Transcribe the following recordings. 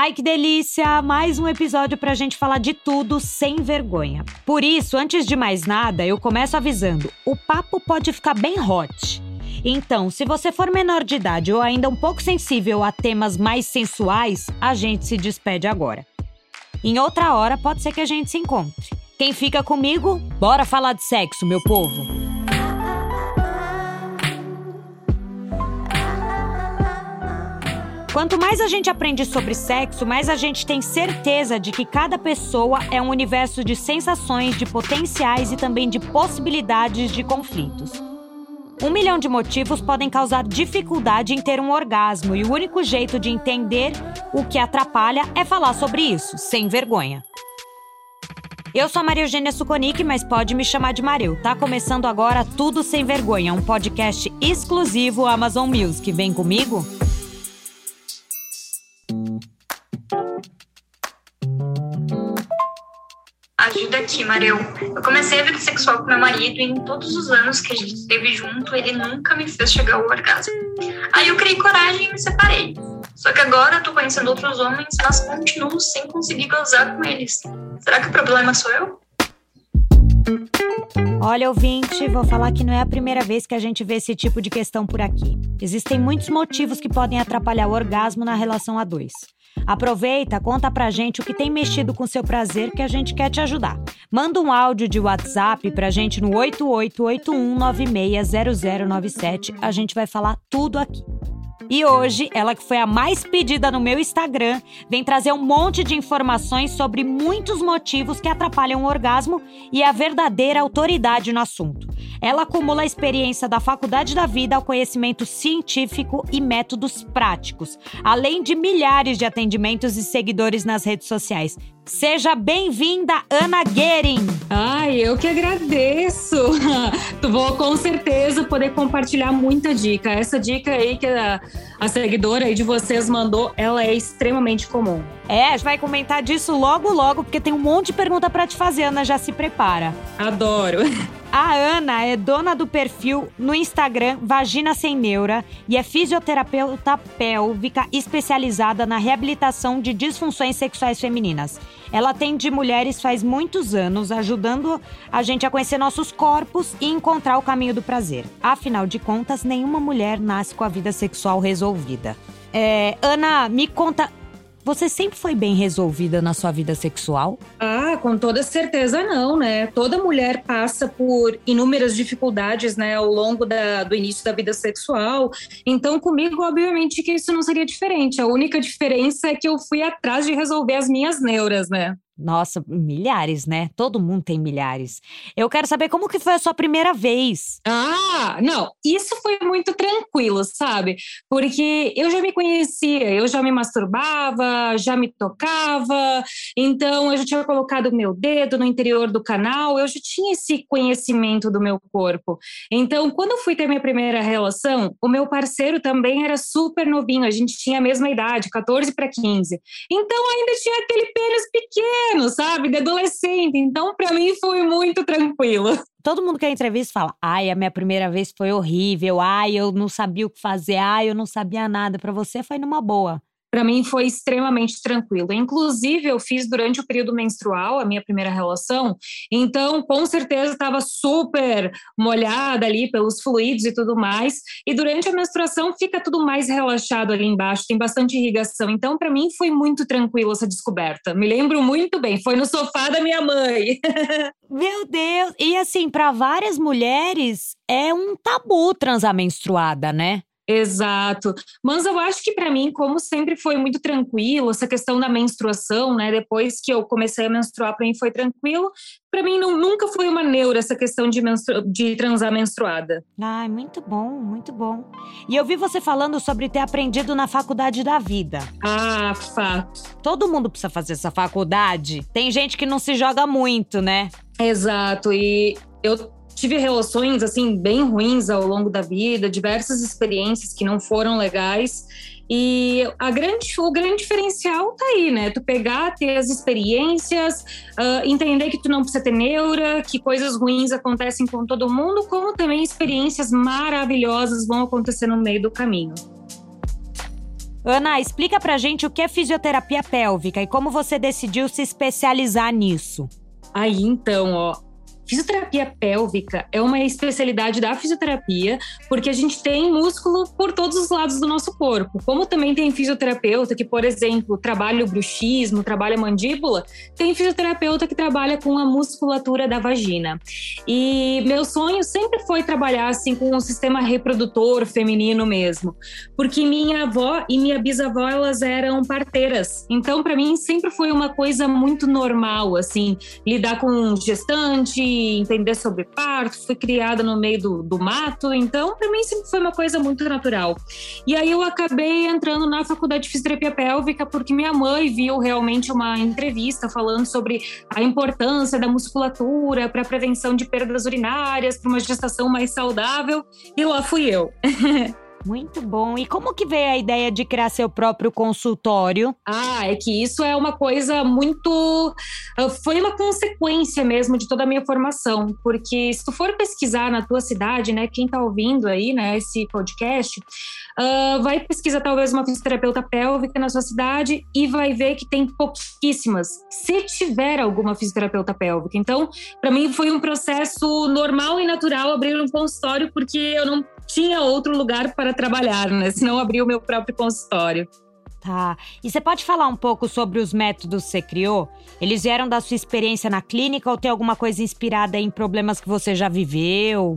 Ai, que delícia! Mais um episódio pra gente falar de tudo sem vergonha. Por isso, antes de mais nada, eu começo avisando: o papo pode ficar bem hot. Então, se você for menor de idade ou ainda um pouco sensível a temas mais sensuais, a gente se despede agora. Em outra hora, pode ser que a gente se encontre. Quem fica comigo? Bora falar de sexo, meu povo! Quanto mais a gente aprende sobre sexo, mais a gente tem certeza de que cada pessoa é um universo de sensações, de potenciais e também de possibilidades de conflitos. Um milhão de motivos podem causar dificuldade em ter um orgasmo, e o único jeito de entender o que atrapalha é falar sobre isso, sem vergonha. Eu sou a Maria Eugênia Suconic, mas pode me chamar de Maril. Tá começando agora Tudo Sem Vergonha, um podcast exclusivo Amazon Music. Vem comigo? Aqui, Mareu. Eu comecei a vida sexual com meu marido e em todos os anos que a gente esteve junto, ele nunca me fez chegar ao orgasmo. Aí eu criei coragem e me separei. Só que agora eu tô conhecendo outros homens, mas continuo sem conseguir gozar com eles. Será que o problema sou eu? Olha, ouvinte, vou falar que não é a primeira vez que a gente vê esse tipo de questão por aqui. Existem muitos motivos que podem atrapalhar o orgasmo na relação a dois. Aproveita, conta pra gente o que tem mexido com seu prazer que a gente quer te ajudar. Manda um áudio de WhatsApp pra gente no 8881960097. A gente vai falar tudo aqui. E hoje, ela que foi a mais pedida no meu Instagram, vem trazer um monte de informações sobre muitos motivos que atrapalham o orgasmo e a verdadeira autoridade no assunto. Ela acumula a experiência da faculdade da vida ao conhecimento científico e métodos práticos, além de milhares de atendimentos e seguidores nas redes sociais. Seja bem-vinda, Ana Guerin! Ai, eu que agradeço! Vou com certeza poder compartilhar muita dica. Essa dica aí que a, a seguidora aí de vocês mandou, ela é extremamente comum. É, a gente vai comentar disso logo, logo, porque tem um monte de pergunta para te fazer, Ana. Já se prepara. Adoro! A Ana é dona do perfil no Instagram Vagina Sem Neura e é fisioterapeuta pélvica especializada na reabilitação de disfunções sexuais femininas. Ela atende mulheres faz muitos anos, ajudando a gente a conhecer nossos corpos e encontrar o caminho do prazer. Afinal de contas, nenhuma mulher nasce com a vida sexual resolvida. É, Ana, me conta você sempre foi bem resolvida na sua vida sexual? Ah, com toda certeza não, né? Toda mulher passa por inúmeras dificuldades, né, ao longo da, do início da vida sexual. Então, comigo, obviamente, que isso não seria diferente. A única diferença é que eu fui atrás de resolver as minhas neuras, né? Nossa, milhares, né? Todo mundo tem milhares. Eu quero saber como que foi a sua primeira vez. Ah, não, isso foi muito tranquilo, sabe? Porque eu já me conhecia, eu já me masturbava, já me tocava, então eu já tinha colocado meu dedo no interior do canal, eu já tinha esse conhecimento do meu corpo. Então, quando eu fui ter minha primeira relação, o meu parceiro também era super novinho, a gente tinha a mesma idade, 14 para 15. Então ainda tinha aquele pênis pequeno pequeno, sabe? De adolescente. Então, para mim, foi muito tranquilo. Todo mundo que a entrevista fala: ai, a minha primeira vez foi horrível, ai, eu não sabia o que fazer, ai, eu não sabia nada. Para você foi numa boa para mim foi extremamente tranquilo. Inclusive, eu fiz durante o período menstrual a minha primeira relação, então com certeza estava super molhada ali pelos fluidos e tudo mais. E durante a menstruação fica tudo mais relaxado ali embaixo, tem bastante irrigação. Então, para mim foi muito tranquilo essa descoberta. Me lembro muito bem, foi no sofá da minha mãe. Meu Deus! E assim, para várias mulheres é um tabu transar menstruada, né? Exato. Mas eu acho que para mim, como sempre foi muito tranquilo, essa questão da menstruação, né? Depois que eu comecei a menstruar, para mim foi tranquilo. Para mim não, nunca foi uma neura essa questão de, menstru de transar menstruada. Ai, muito bom, muito bom. E eu vi você falando sobre ter aprendido na faculdade da vida. Ah, fato. Todo mundo precisa fazer essa faculdade. Tem gente que não se joga muito, né? Exato. E eu tive relações assim bem ruins ao longo da vida, diversas experiências que não foram legais. E a grande, o grande diferencial tá aí, né? Tu pegar, ter as experiências, uh, entender que tu não precisa ter neura, que coisas ruins acontecem com todo mundo, como também experiências maravilhosas vão acontecer no meio do caminho. Ana, explica pra gente o que é fisioterapia pélvica e como você decidiu se especializar nisso. Aí então, ó, Fisioterapia pélvica é uma especialidade da fisioterapia, porque a gente tem músculo por todos os lados do nosso corpo. Como também tem fisioterapeuta que, por exemplo, trabalha o bruxismo, trabalha a mandíbula, tem fisioterapeuta que trabalha com a musculatura da vagina. E meu sonho sempre foi trabalhar assim com o sistema reprodutor feminino mesmo, porque minha avó e minha bisavó elas eram parteiras. Então, para mim sempre foi uma coisa muito normal assim, lidar com gestante entender sobre parto, fui criada no meio do, do mato, então para mim sempre foi uma coisa muito natural. E aí eu acabei entrando na faculdade de fisioterapia pélvica porque minha mãe viu realmente uma entrevista falando sobre a importância da musculatura para prevenção de perdas urinárias, para uma gestação mais saudável, e lá fui eu. Muito bom. E como que veio a ideia de criar seu próprio consultório? Ah, é que isso é uma coisa muito. Ah, foi uma consequência mesmo de toda a minha formação. Porque se tu for pesquisar na tua cidade, né, quem tá ouvindo aí, né, esse podcast, uh, vai pesquisar talvez uma fisioterapeuta pélvica na sua cidade e vai ver que tem pouquíssimas, se tiver alguma fisioterapeuta pélvica. Então, para mim foi um processo normal e natural abrir um consultório, porque eu não tinha outro lugar para trabalhar, né? Senão abri o meu próprio consultório. Tá. E você pode falar um pouco sobre os métodos que você criou? Eles vieram da sua experiência na clínica ou tem alguma coisa inspirada em problemas que você já viveu?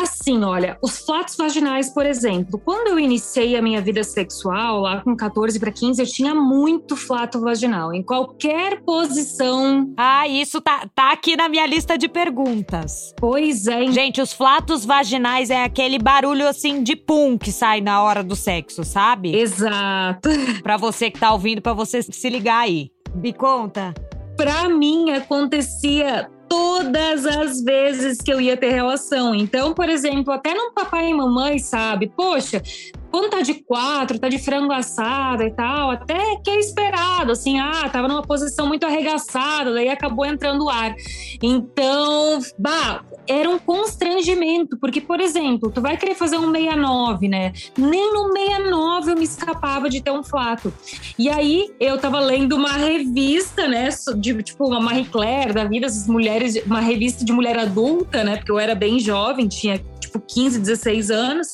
Assim, olha, os flatos vaginais, por exemplo, quando eu iniciei a minha vida sexual, lá com 14 para 15, eu tinha muito flato vaginal, em qualquer posição. Ah, isso tá, tá aqui na minha lista de perguntas. Pois é. Gente, os flatos vaginais é aquele barulho assim de pum que sai na hora do sexo, sabe? Exato. Pra você que tá ouvindo, pra você se ligar aí. Me conta. Pra mim, acontecia todas as vezes que eu ia ter relação. Então, por exemplo, até no papai e mamãe, sabe? Poxa, quando tá de quatro, tá de frango assado e tal, até que é esperado, assim, ah, tava numa posição muito arregaçada, daí acabou entrando o ar. Então, bah, era um constrangimento, porque, por exemplo, tu vai querer fazer um 69, né? Nem no 69 eu me escapava de ter um flato. E aí, eu tava lendo uma revista, né, de, tipo, uma Marie Claire da vida, essas mulheres, uma revista de mulher adulta, né, porque eu era bem jovem, tinha tipo 15, 16 anos.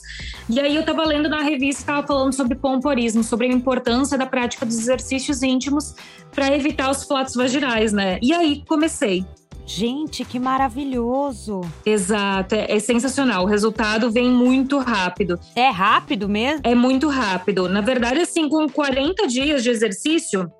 E aí eu tava lendo na revista que tava falando sobre pomporismo, sobre a importância da prática dos exercícios íntimos para evitar os flatos vaginais, né? E aí comecei. Gente, que maravilhoso! Exato, é, é, sensacional. O resultado vem muito rápido. É rápido mesmo? É muito rápido. Na verdade, assim, com 40 dias de exercício,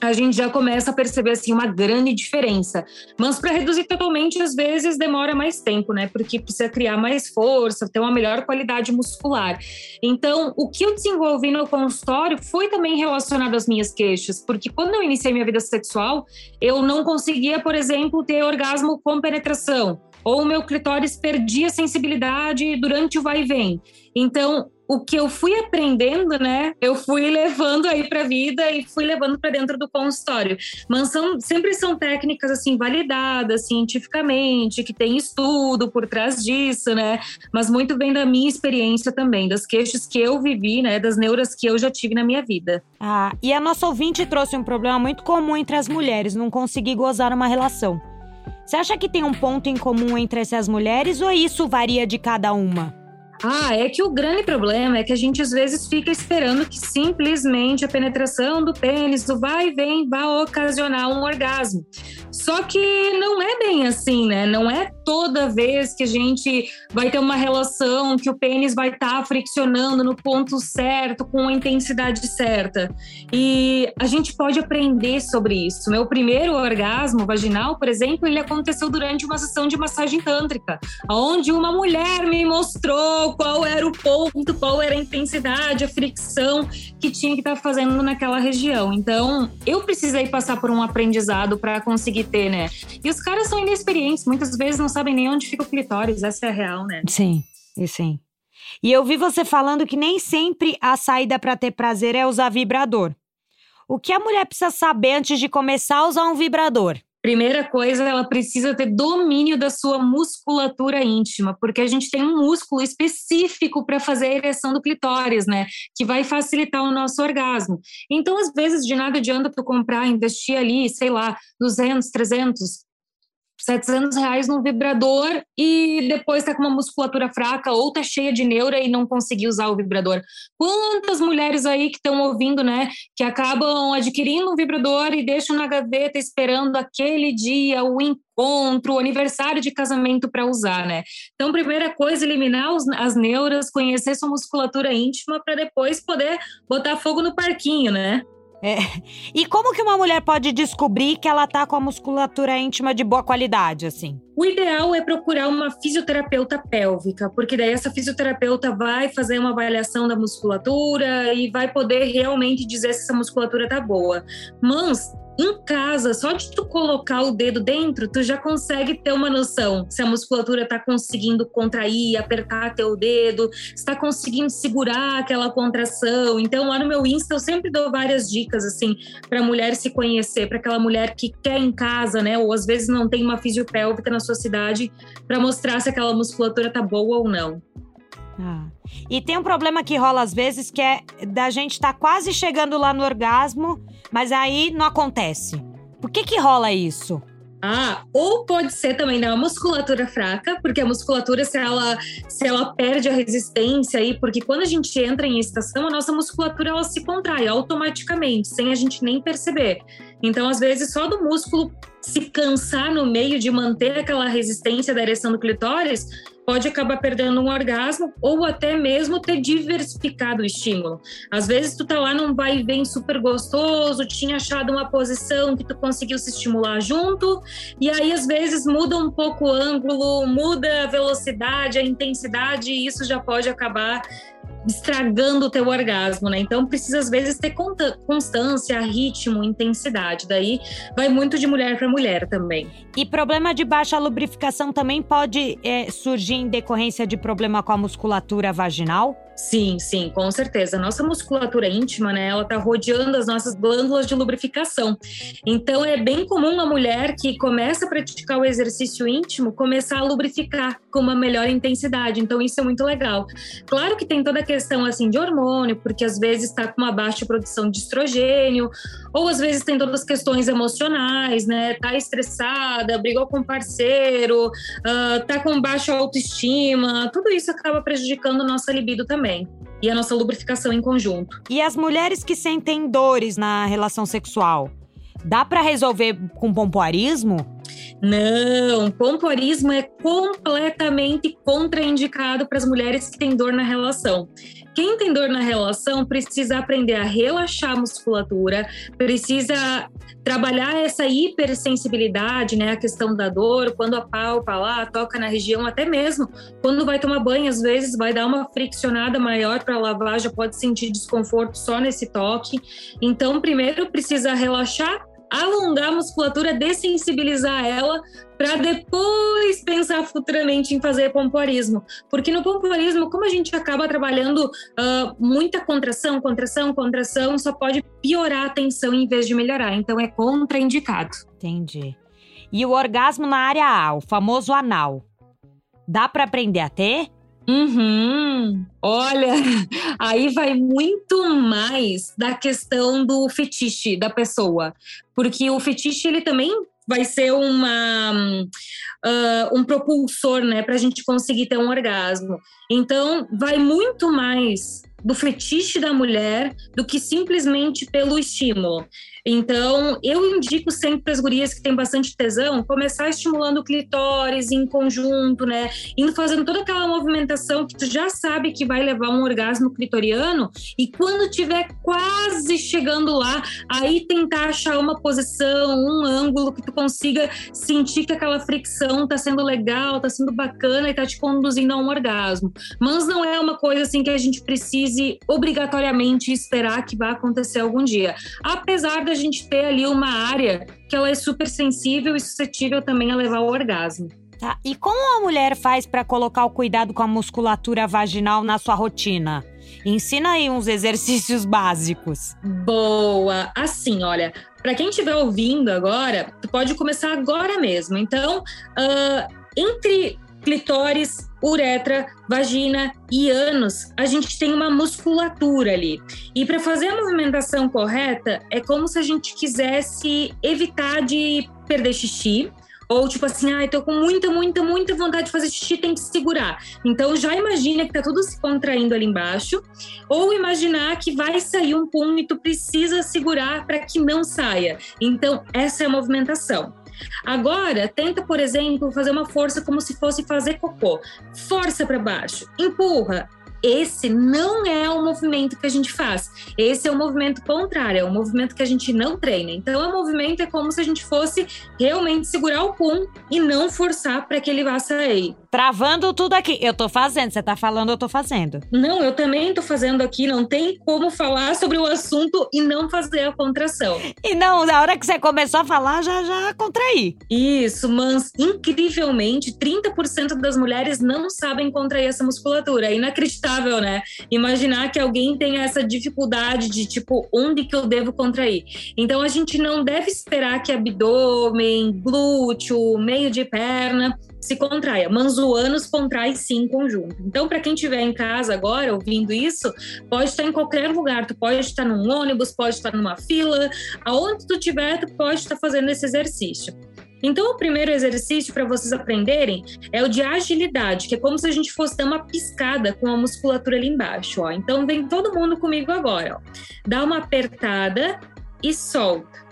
a gente já começa a perceber assim uma grande diferença. Mas para reduzir totalmente, às vezes demora mais tempo, né? Porque precisa criar mais força, ter uma melhor qualidade muscular. Então, o que eu desenvolvi no consultório foi também relacionado às minhas queixas, porque quando eu iniciei minha vida sexual, eu não conseguia, por exemplo, ter orgasmo com penetração, ou o meu clitóris perdia sensibilidade durante o vai e vem. Então, o que eu fui aprendendo, né, eu fui levando aí para a vida e fui levando para dentro do consultório. Mas são, sempre são técnicas assim validadas cientificamente, que tem estudo por trás disso, né? Mas muito bem da minha experiência também, das queixas que eu vivi, né, das neuras que eu já tive na minha vida. Ah, e a nossa ouvinte trouxe um problema muito comum entre as mulheres, não conseguir gozar uma relação. Você acha que tem um ponto em comum entre essas mulheres ou isso varia de cada uma? Ah, é que o grande problema é que a gente às vezes fica esperando que simplesmente a penetração do pênis, do vai e vem, vá ocasionar um orgasmo. Só que não é bem assim, né? Não é toda vez que a gente vai ter uma relação que o pênis vai estar tá friccionando no ponto certo, com a intensidade certa. E a gente pode aprender sobre isso. Meu primeiro orgasmo vaginal, por exemplo, ele aconteceu durante uma sessão de massagem tântrica, onde uma mulher me mostrou qual era o ponto, qual era a intensidade, a fricção que tinha que estar tá fazendo naquela região. Então, eu precisei passar por um aprendizado para conseguir ter, né? E os caras são inexperientes, muitas vezes não sabem nem onde fica o clitóris, essa é a real, né? Sim, e sim. E eu vi você falando que nem sempre a saída para ter prazer é usar vibrador. O que a mulher precisa saber antes de começar a usar um vibrador? Primeira coisa, ela precisa ter domínio da sua musculatura íntima, porque a gente tem um músculo específico para fazer a ereção do clitóris, né? Que vai facilitar o nosso orgasmo. Então, às vezes, de nada adianta tu comprar, investir ali, sei lá, 200, 300, 700 reais num vibrador e depois tá com uma musculatura fraca ou tá cheia de neura e não conseguiu usar o vibrador. Quantas mulheres aí que estão ouvindo, né, que acabam adquirindo um vibrador e deixam na gaveta esperando aquele dia, o encontro, o aniversário de casamento para usar, né? Então, primeira coisa, eliminar os, as neuras, conhecer sua musculatura íntima para depois poder botar fogo no parquinho, né? É. E como que uma mulher pode descobrir que ela tá com a musculatura íntima de boa qualidade, assim? O ideal é procurar uma fisioterapeuta pélvica, porque daí essa fisioterapeuta vai fazer uma avaliação da musculatura e vai poder realmente dizer se essa musculatura tá boa. Mas em casa, só de tu colocar o dedo dentro, tu já consegue ter uma noção se a musculatura tá conseguindo contrair, apertar teu dedo, está conseguindo segurar aquela contração. Então, lá no meu Insta eu sempre dou várias dicas assim para mulher se conhecer, para aquela mulher que quer em casa, né, ou às vezes não tem uma fisiopélvica na sua cidade, para mostrar se aquela musculatura tá boa ou não. Ah. E tem um problema que rola às vezes que é da gente estar tá quase chegando lá no orgasmo, mas aí não acontece. Por que que rola isso? Ah, ou pode ser também da musculatura fraca, porque a musculatura, se ela, se ela perde a resistência aí, porque quando a gente entra em estação, a nossa musculatura ela se contrai automaticamente, sem a gente nem perceber. Então, às vezes, só do músculo se cansar no meio de manter aquela resistência da ereção do clitóris, pode acabar perdendo um orgasmo ou até mesmo ter diversificado o estímulo. Às vezes tu tá lá num vai e vem super gostoso, tinha achado uma posição que tu conseguiu se estimular junto, e aí às vezes muda um pouco o ângulo, muda a velocidade, a intensidade, e isso já pode acabar estragando o teu orgasmo, né? Então precisa às vezes ter constância, ritmo, intensidade. Daí vai muito de mulher para mulher também. E problema de baixa lubrificação também pode é, surgir em decorrência de problema com a musculatura vaginal? Sim, sim, com certeza. Nossa musculatura íntima, né, ela tá rodeando as nossas glândulas de lubrificação. Então é bem comum a mulher que começa a praticar o exercício íntimo começar a lubrificar com uma melhor intensidade. Então isso é muito legal. Claro que tem toda a questão assim de hormônio, porque às vezes está com uma baixa produção de estrogênio, ou às vezes tem todas as questões emocionais, né? Tá estressada, brigou com o parceiro, uh, tá com baixa autoestima, tudo isso acaba prejudicando nossa libido também e a nossa lubrificação em conjunto. E as mulheres que sentem dores na relação sexual, dá para resolver com pompoarismo? Não, pompoarismo é completamente contraindicado para as mulheres que têm dor na relação. Quem tem dor na relação precisa aprender a relaxar a musculatura, precisa trabalhar essa hipersensibilidade, né? A questão da dor, quando a palpa lá, toca na região, até mesmo quando vai tomar banho, às vezes vai dar uma friccionada maior para lavar, já pode sentir desconforto só nesse toque. Então, primeiro precisa relaxar alongar a musculatura, dessensibilizar ela, para depois pensar futuramente em fazer pompoarismo. Porque no pompoarismo, como a gente acaba trabalhando uh, muita contração, contração, contração, só pode piorar a tensão em vez de melhorar. Então é contraindicado. Entendi. E o orgasmo na área A, o famoso anal, dá para aprender a ter? Uhum. Olha, aí vai muito mais da questão do fetiche da pessoa, porque o fetiche ele também vai ser uma uh, um propulsor, né, para a gente conseguir ter um orgasmo. Então, vai muito mais do fetiche da mulher do que simplesmente pelo estímulo. Então, eu indico sempre para as gurias que têm bastante tesão começar estimulando o clitóris em conjunto, né? Indo fazendo toda aquela movimentação que tu já sabe que vai levar um orgasmo clitoriano e quando tiver quase chegando lá, aí tentar achar uma posição, um ângulo que tu consiga sentir que aquela fricção tá sendo legal, tá sendo bacana e tá te conduzindo a um orgasmo. Mas não é uma coisa assim que a gente precise obrigatoriamente esperar que vá acontecer algum dia. Apesar da gente ter ali uma área que ela é super sensível e suscetível também a levar ao orgasmo. Tá. E como a mulher faz para colocar o cuidado com a musculatura vaginal na sua rotina? Ensina aí uns exercícios básicos. Boa! Assim, olha, para quem estiver ouvindo agora, tu pode começar agora mesmo. Então, uh, entre clitóris, uretra, vagina e ânus, a gente tem uma musculatura ali. E para fazer a movimentação correta, é como se a gente quisesse evitar de perder xixi, ou tipo assim, ai, ah, tô com muita, muita, muita vontade de fazer xixi, tem que segurar. Então já imagina que tá tudo se contraindo ali embaixo, ou imaginar que vai sair um pum e tu precisa segurar para que não saia. Então essa é a movimentação. Agora, tenta, por exemplo, fazer uma força como se fosse fazer cocô. Força para baixo, empurra, esse não é o movimento que a gente faz. Esse é o movimento contrário, é o movimento que a gente não treina. Então, o movimento é como se a gente fosse realmente segurar o pum e não forçar para que ele vá sair. Travando tudo aqui. Eu tô fazendo, você tá falando, eu tô fazendo. Não, eu também tô fazendo aqui. Não tem como falar sobre o assunto e não fazer a contração. E não, na hora que você começou a falar, já, já contraí. Isso, mas incrivelmente, 30% das mulheres não sabem contrair essa musculatura. É inacreditável inacreditável, né? Imaginar que alguém tenha essa dificuldade de tipo, onde que eu devo contrair? Então a gente não deve esperar que abdômen, glúteo, meio de perna se contraia. Manzoanos contrai sim em conjunto. Então, para quem estiver em casa agora ouvindo isso, pode estar em qualquer lugar. Tu pode estar num ônibus, pode estar numa fila, aonde tu estiver, tu pode estar fazendo esse exercício. Então, o primeiro exercício para vocês aprenderem é o de agilidade, que é como se a gente fosse dar uma piscada com a musculatura ali embaixo. Ó. Então, vem todo mundo comigo agora. Ó. Dá uma apertada e solta.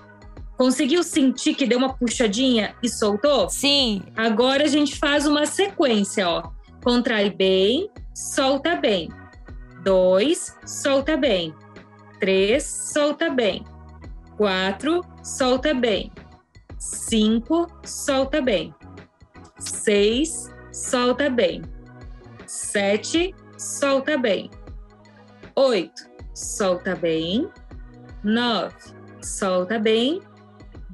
Conseguiu sentir que deu uma puxadinha e soltou? Sim. Agora a gente faz uma sequência, ó. Contrai bem, solta bem. Dois, solta bem. Três, solta bem. Quatro, solta bem. 5, solta bem. 6, solta bem. 7, solta bem. 8, solta bem. 9, solta bem.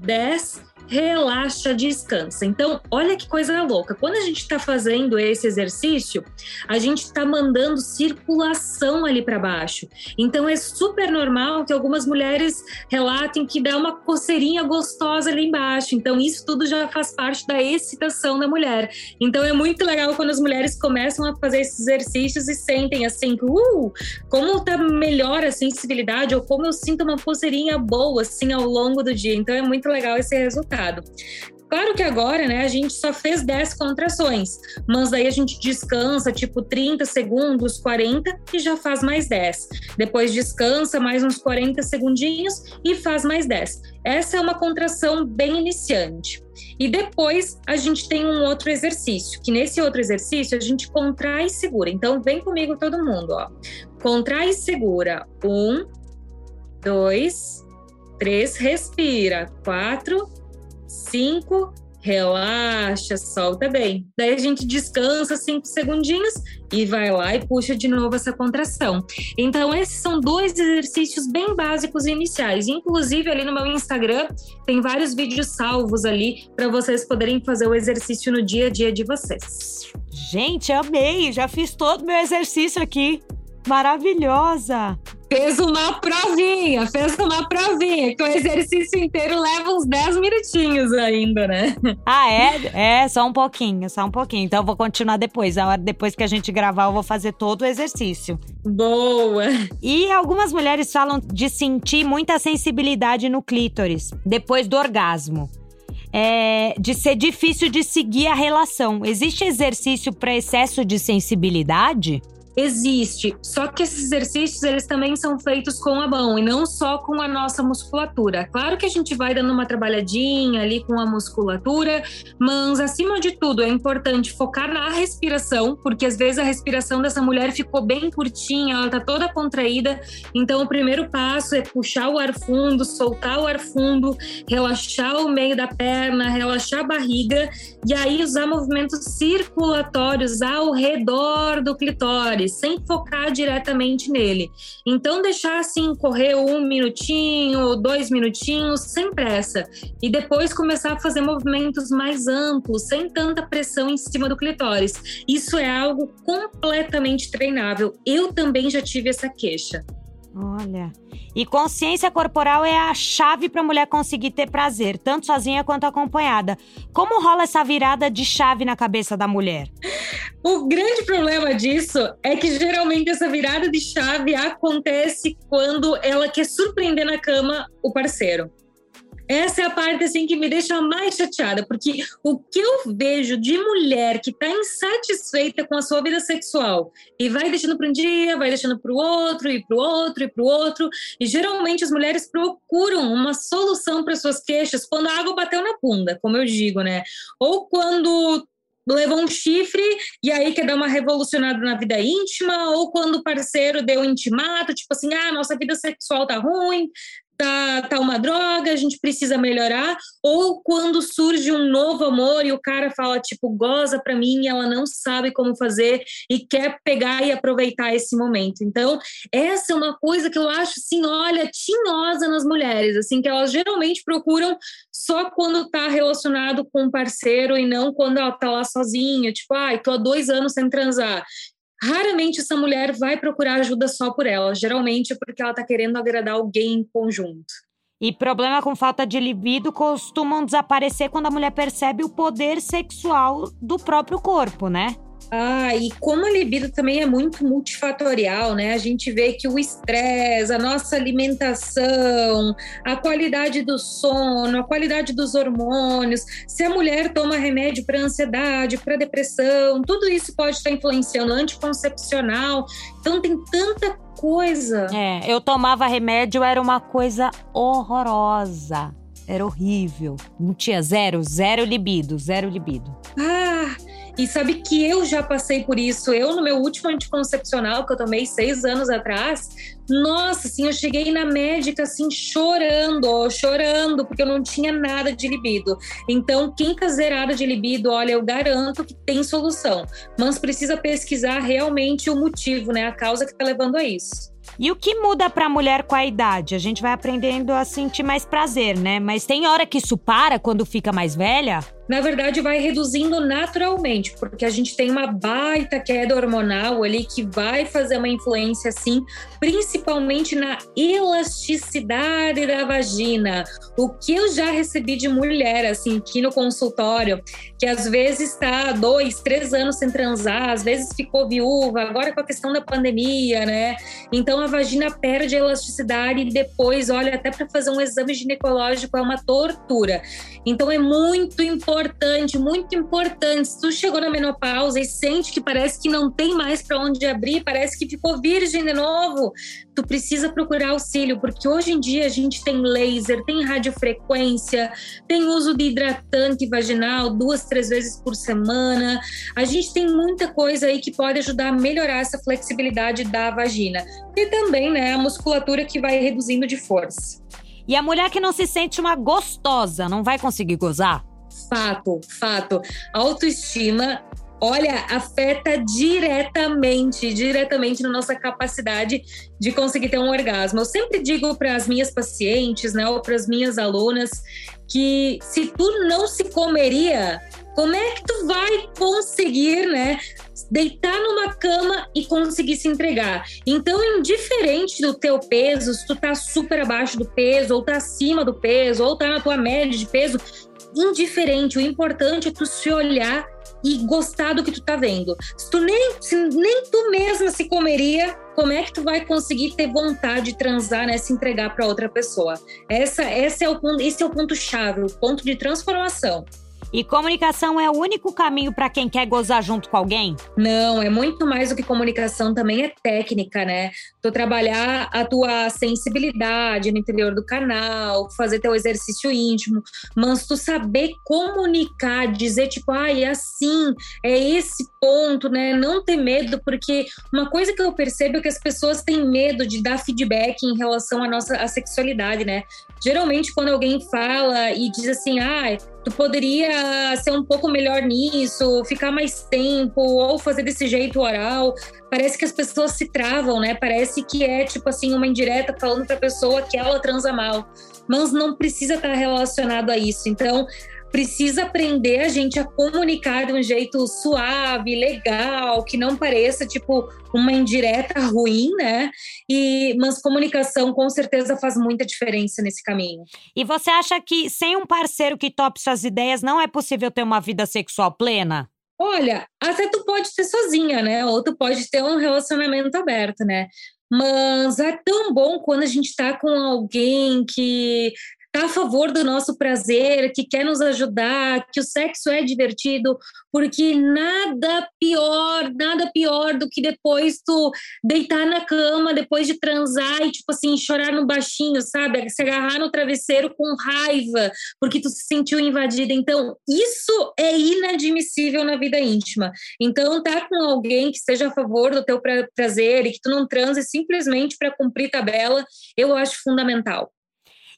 10, relaxa, descansa. Então, olha que coisa louca. Quando a gente está fazendo esse exercício, a gente está mandando circulação ali para baixo. Então, é super normal que algumas mulheres relatem que dá uma coceirinha gostosa ali embaixo. Então, isso tudo já faz parte da excitação da mulher. Então, é muito legal quando as mulheres começam a fazer esses exercícios e sentem assim, uh, como tá melhor a sensibilidade ou como eu sinto uma coceirinha boa assim ao longo do dia. Então, é muito legal esse resultado resultado. Claro que agora, né, a gente só fez 10 contrações, mas daí a gente descansa tipo 30 segundos, 40 e já faz mais 10. Depois descansa mais uns 40 segundinhos e faz mais 10. Essa é uma contração bem iniciante. E depois a gente tem um outro exercício, que nesse outro exercício a gente contrai e segura. Então vem comigo todo mundo, ó. Contrai e segura. Um, dois, três, respira. Quatro, cinco, relaxa, solta bem. Daí a gente descansa cinco segundinhos e vai lá e puxa de novo essa contração. Então, esses são dois exercícios bem básicos iniciais. Inclusive, ali no meu Instagram, tem vários vídeos salvos ali para vocês poderem fazer o exercício no dia a dia de vocês. Gente, amei! Já fiz todo o meu exercício aqui. Maravilhosa! fez uma provinha, fez uma provinha, que o exercício inteiro leva uns 10 minutinhos ainda, né? Ah, é? É, só um pouquinho, só um pouquinho. Então eu vou continuar depois. A hora depois que a gente gravar, eu vou fazer todo o exercício. Boa! E algumas mulheres falam de sentir muita sensibilidade no clítoris depois do orgasmo. É, de ser difícil de seguir a relação. Existe exercício para excesso de sensibilidade? Existe. Só que esses exercícios eles também são feitos com a mão e não só com a nossa musculatura. Claro que a gente vai dando uma trabalhadinha ali com a musculatura, mas acima de tudo é importante focar na respiração, porque às vezes a respiração dessa mulher ficou bem curtinha, ela tá toda contraída. Então o primeiro passo é puxar o ar fundo, soltar o ar fundo, relaxar o meio da perna, relaxar a barriga e aí usar movimentos circulatórios ao redor do clitóris sem focar diretamente nele. Então, deixar assim correr um minutinho, dois minutinhos, sem pressa. E depois começar a fazer movimentos mais amplos, sem tanta pressão em cima do clitóris. Isso é algo completamente treinável. Eu também já tive essa queixa. Olha. E consciência corporal é a chave para a mulher conseguir ter prazer, tanto sozinha quanto acompanhada. Como rola essa virada de chave na cabeça da mulher? O grande problema disso é que geralmente essa virada de chave acontece quando ela quer surpreender na cama o parceiro. Essa é a parte assim que me deixa mais chateada, porque o que eu vejo de mulher que está insatisfeita com a sua vida sexual e vai deixando para um dia, vai deixando para o outro e para o outro e para o outro, e geralmente as mulheres procuram uma solução para suas queixas quando a água bateu na bunda, como eu digo, né? Ou quando levou um chifre e aí quer dar uma revolucionada na vida íntima, ou quando o parceiro deu um intimato, tipo assim, ah, nossa vida sexual tá ruim, tá, tá uma droga, a gente precisa melhorar, ou quando surge um novo amor e o cara fala, tipo, goza pra mim e ela não sabe como fazer e quer pegar e aproveitar esse momento. Então, essa é uma coisa que eu acho, assim, olha, tinhosa nas mulheres, assim, que elas geralmente procuram só quando tá relacionado com um parceiro e não quando ela tá lá sozinha, tipo, ai, tô há dois anos sem transar. Raramente essa mulher vai procurar ajuda só por ela, geralmente é porque ela está querendo agradar alguém em conjunto. E problema com falta de libido costumam desaparecer quando a mulher percebe o poder sexual do próprio corpo, né? Ah, e como a libido também é muito multifatorial, né? A gente vê que o estresse, a nossa alimentação, a qualidade do sono, a qualidade dos hormônios, se a mulher toma remédio para ansiedade, para depressão, tudo isso pode estar influenciando anticoncepcional. Então tem tanta coisa. É, eu tomava remédio, era uma coisa horrorosa. Era horrível. Não tinha zero, zero libido, zero libido. Ah, e sabe que eu já passei por isso. Eu, no meu último anticoncepcional, que eu tomei seis anos atrás, nossa, assim, eu cheguei na médica, assim, chorando, chorando, porque eu não tinha nada de libido. Então, quem tá zerada de libido, olha, eu garanto que tem solução. Mas precisa pesquisar realmente o motivo, né? A causa que tá levando a isso. E o que muda para a mulher com a idade? A gente vai aprendendo a sentir mais prazer, né? Mas tem hora que isso para quando fica mais velha? Na verdade vai reduzindo naturalmente, porque a gente tem uma baita queda hormonal ali que vai fazer uma influência assim, principalmente na elasticidade da vagina. O que eu já recebi de mulher assim aqui no consultório, que às vezes está dois, três anos sem transar, às vezes ficou viúva, agora com a questão da pandemia, né? Então a vagina perde a elasticidade e depois, olha, até para fazer um exame ginecológico é uma tortura. Então é muito importante importante, muito importante. Se tu chegou na menopausa e sente que parece que não tem mais para onde abrir, parece que ficou virgem de novo, tu precisa procurar auxílio, porque hoje em dia a gente tem laser, tem radiofrequência, tem uso de hidratante vaginal duas, três vezes por semana. A gente tem muita coisa aí que pode ajudar a melhorar essa flexibilidade da vagina. E também, né, a musculatura que vai reduzindo de força. E a mulher que não se sente uma gostosa não vai conseguir gozar? Fato, fato. Autoestima olha, afeta diretamente, diretamente na nossa capacidade de conseguir ter um orgasmo. Eu sempre digo para as minhas pacientes, né, ou para as minhas alunas, que se tu não se comeria, como é que tu vai conseguir, né, deitar numa cama e conseguir se entregar? Então, indiferente do teu peso, se tu tá super abaixo do peso, ou tá acima do peso, ou tá na tua média de peso, indiferente. O importante é tu se olhar e gostar do que tu tá vendo. Se tu nem, se nem tu mesma se comeria, como é que tu vai conseguir ter vontade de transar, né, se entregar para outra pessoa? Essa, essa é o esse é o ponto chave, o ponto de transformação. E comunicação é o único caminho para quem quer gozar junto com alguém? Não, é muito mais do que comunicação, também é técnica, né? Tu trabalhar a tua sensibilidade no interior do canal, fazer teu exercício íntimo, mas tu saber comunicar, dizer tipo, ah, é assim, é esse ponto, né? Não ter medo, porque uma coisa que eu percebo é que as pessoas têm medo de dar feedback em relação à nossa à sexualidade, né? Geralmente, quando alguém fala e diz assim, ah, tu poderia ser um pouco melhor nisso, ficar mais tempo, ou fazer desse jeito oral. Parece que as pessoas se travam, né? Parece que é tipo assim, uma indireta falando pra pessoa que ela transa mal. Mas não precisa estar relacionado a isso. Então, precisa aprender a gente a comunicar de um jeito suave, legal, que não pareça tipo uma indireta ruim, né? E mas comunicação com certeza faz muita diferença nesse caminho. E você acha que sem um parceiro que tope suas ideias não é possível ter uma vida sexual plena? Olha, até tu pode ter sozinha, né? Ou tu pode ter um relacionamento aberto, né? Mas é tão bom quando a gente tá com alguém que está a favor do nosso prazer, que quer nos ajudar, que o sexo é divertido, porque nada pior, nada pior do que depois tu deitar na cama, depois de transar e, tipo assim, chorar no baixinho, sabe? Se agarrar no travesseiro com raiva, porque tu se sentiu invadida. Então, isso é inadmissível na vida íntima. Então, tá com alguém que esteja a favor do teu prazer e que tu não transe simplesmente para cumprir tabela, eu acho fundamental.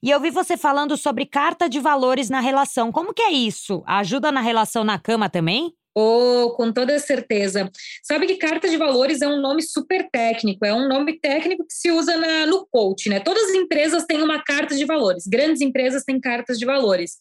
E eu vi você falando sobre carta de valores na relação. Como que é isso? Ajuda na relação na cama também? Oh, com toda certeza. Sabe que carta de valores é um nome super técnico, é um nome técnico que se usa na, no coach, né? Todas as empresas têm uma carta de valores, grandes empresas têm cartas de valores,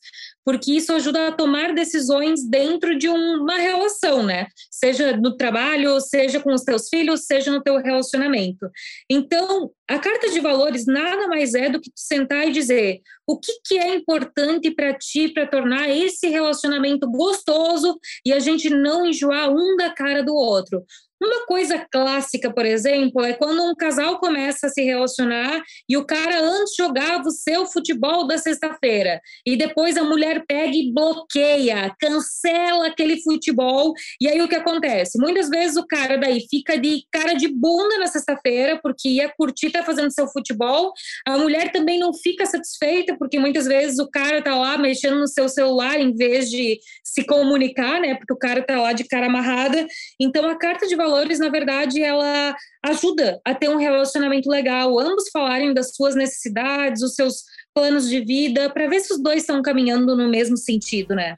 porque isso ajuda a tomar decisões dentro de uma relação, né? Seja no trabalho, seja com os teus filhos, seja no teu relacionamento. Então, a carta de valores nada mais é do que sentar e dizer o que, que é importante para ti para tornar esse relacionamento gostoso e a gente não enjoar um da cara do outro. Uma coisa clássica, por exemplo, é quando um casal começa a se relacionar e o cara antes jogava o seu futebol da sexta-feira e depois a mulher pega e bloqueia, cancela aquele futebol e aí o que acontece? Muitas vezes o cara daí fica de cara de bunda na sexta-feira porque ia curtir tá fazendo seu futebol, a mulher também não fica satisfeita porque muitas vezes o cara tá lá mexendo no seu celular em vez de se comunicar, né? Porque o cara tá lá de cara amarrada. Então a carta de valores, na verdade, ela ajuda a ter um relacionamento legal, ambos falarem das suas necessidades, os seus planos de vida, para ver se os dois estão caminhando no mesmo sentido, né?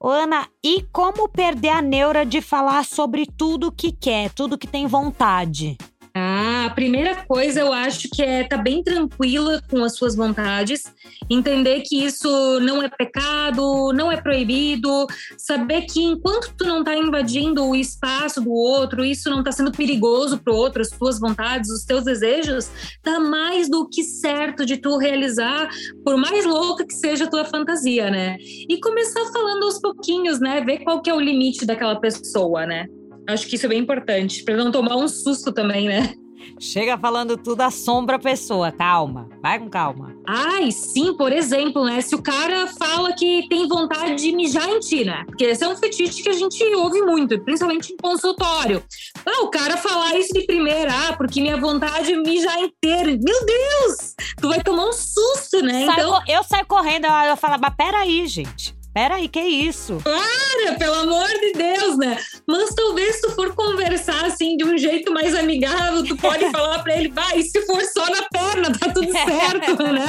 Ana, e como perder a neura de falar sobre tudo que quer, tudo que tem vontade? Ah, a primeira coisa eu acho que é estar tá bem tranquila com as suas vontades, entender que isso não é pecado, não é proibido, saber que enquanto tu não está invadindo o espaço do outro, isso não está sendo perigoso para o outro, as tuas vontades, os teus desejos, tá mais do que certo de tu realizar, por mais louca que seja a tua fantasia, né? E começar falando aos pouquinhos, né? Ver qual que é o limite daquela pessoa, né? Acho que isso é bem importante, para não tomar um susto também, né? Chega falando tudo, assombra a pessoa. Calma, vai com calma. Ai, sim, por exemplo, né? Se o cara fala que tem vontade de mijar em ti, né? Porque esse é um fetiche que a gente ouve muito, principalmente em consultório. Ah, o cara falar isso de primeira, ah, porque minha vontade é mijar inteira. Meu Deus! Tu vai tomar um susto, né? Sai então... Eu saio correndo, eu falo, mas peraí, gente. Peraí, que isso? Para, pelo amor de Deus, né? Mas talvez se tu for conversar assim de um jeito mais amigável, tu pode falar para ele, vai, se for só na perna, tá tudo certo, né?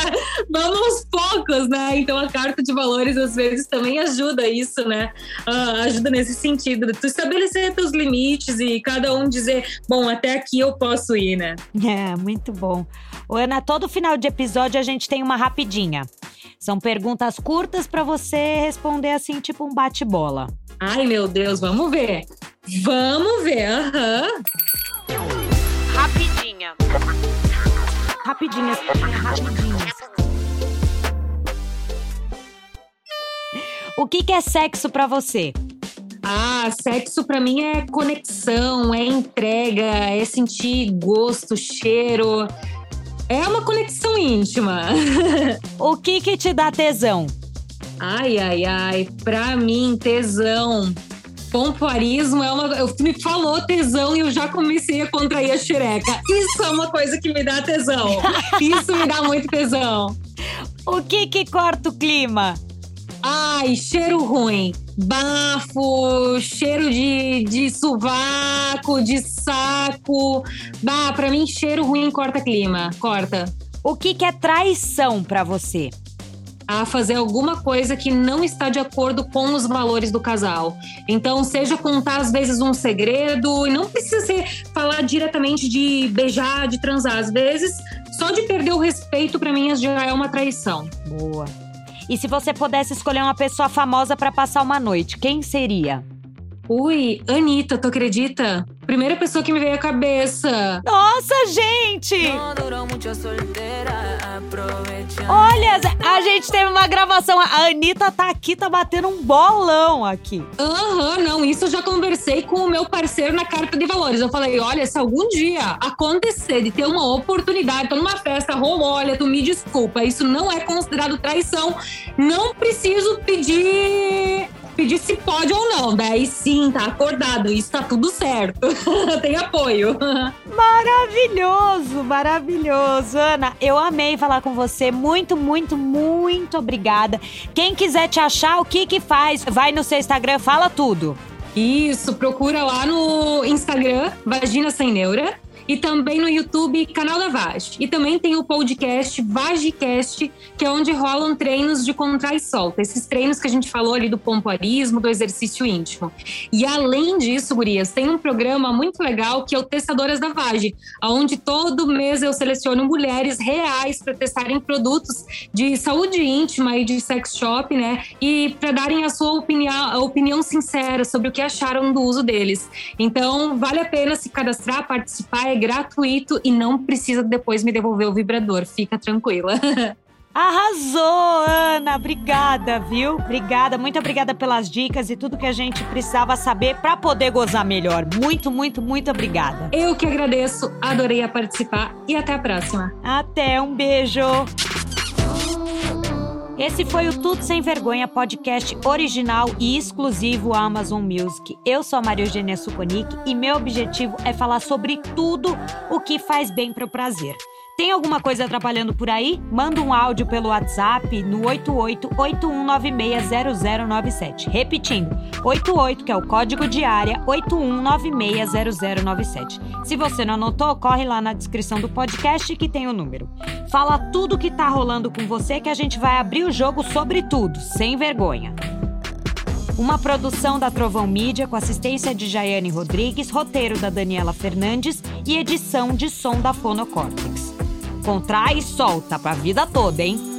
Vamos aos poucos, né? Então a carta de valores às vezes também ajuda isso, né? Uh, ajuda nesse sentido, tu estabelecer teus limites e cada um dizer, bom, até aqui eu posso ir, né? É, muito bom. O Ana, todo final de episódio a gente tem uma rapidinha. São perguntas curtas para você responder assim, tipo um bate-bola. Ai, meu Deus, vamos ver. Vamos ver, aham. Uhum. Rapidinha. Rapidinhas, rapidinhas. O que, que é sexo para você? Ah, sexo para mim é conexão, é entrega, é sentir gosto, cheiro, é uma conexão íntima. o que que te dá tesão? Ai, ai, ai. Pra mim, tesão. Pompoarismo é uma. Eu, me falou tesão e eu já comecei a contrair a xereca. Isso é uma coisa que me dá tesão. Isso me dá muito tesão. O que que corta o clima? Ai, cheiro ruim. Bafo, cheiro de, de sovaco, de saco. Bah, pra mim, cheiro ruim corta clima. Corta. O que, que é traição para você? a fazer alguma coisa que não está de acordo com os valores do casal. Então, seja contar às vezes um segredo, e não precisa ser falar diretamente de beijar, de transar. Às vezes, só de perder o respeito para mim já é uma traição. Boa. E se você pudesse escolher uma pessoa famosa para passar uma noite, quem seria? Ui, Anitta, tu acredita? Primeira pessoa que me veio à cabeça. Nossa, gente! Olha, a gente teve uma gravação. A Anitta tá aqui, tá batendo um bolão aqui. Aham, uhum, não, isso eu já conversei com o meu parceiro na carta de valores. Eu falei: olha, se algum dia acontecer de ter uma oportunidade, tô numa festa, rolou, olha, tu me desculpa, isso não é considerado traição. Não preciso pedir pedir se pode ou não. Daí sim, tá acordado, isso tá tudo certo. Tem apoio. Maravilhoso, maravilhoso. Ana, eu amei falar com você. Muito, muito, muito obrigada. Quem quiser te achar, o que que faz? Vai no seu Instagram, fala tudo. Isso, procura lá no Instagram, Vagina Sem Neura e também no YouTube, canal da Vage. E também tem o podcast Vagicast, que é onde rolam treinos de contrai e solta. Esses treinos que a gente falou ali do pompoarismo, do exercício íntimo. E além disso, gurias, tem um programa muito legal que é o Testadoras da Vage, onde todo mês eu seleciono mulheres reais para testarem produtos de saúde íntima e de sex shop, né? E para darem a sua opinião, a opinião sincera sobre o que acharam do uso deles. Então, vale a pena se cadastrar, participar, é gratuito e não precisa depois me devolver o vibrador. Fica tranquila. Arrasou, Ana! Obrigada, viu? Obrigada, muito obrigada pelas dicas e tudo que a gente precisava saber para poder gozar melhor. Muito, muito, muito obrigada. Eu que agradeço, adorei participar e até a próxima. Até, um beijo! Esse foi o Tudo Sem Vergonha podcast original e exclusivo Amazon Music. Eu sou a Maria Eugênia Suconic e meu objetivo é falar sobre tudo o que faz bem para o prazer. Tem alguma coisa atrapalhando por aí? Manda um áudio pelo WhatsApp no 8881960097. Repetindo, 88, que é o código de área, 81960097. Se você não anotou, corre lá na descrição do podcast que tem o número. Fala tudo que tá rolando com você que a gente vai abrir o jogo sobre tudo, sem vergonha. Uma produção da Trovão Mídia com assistência de Jaiane Rodrigues, roteiro da Daniela Fernandes e edição de som da Fonocórtex. Contrai e solta pra vida toda, hein?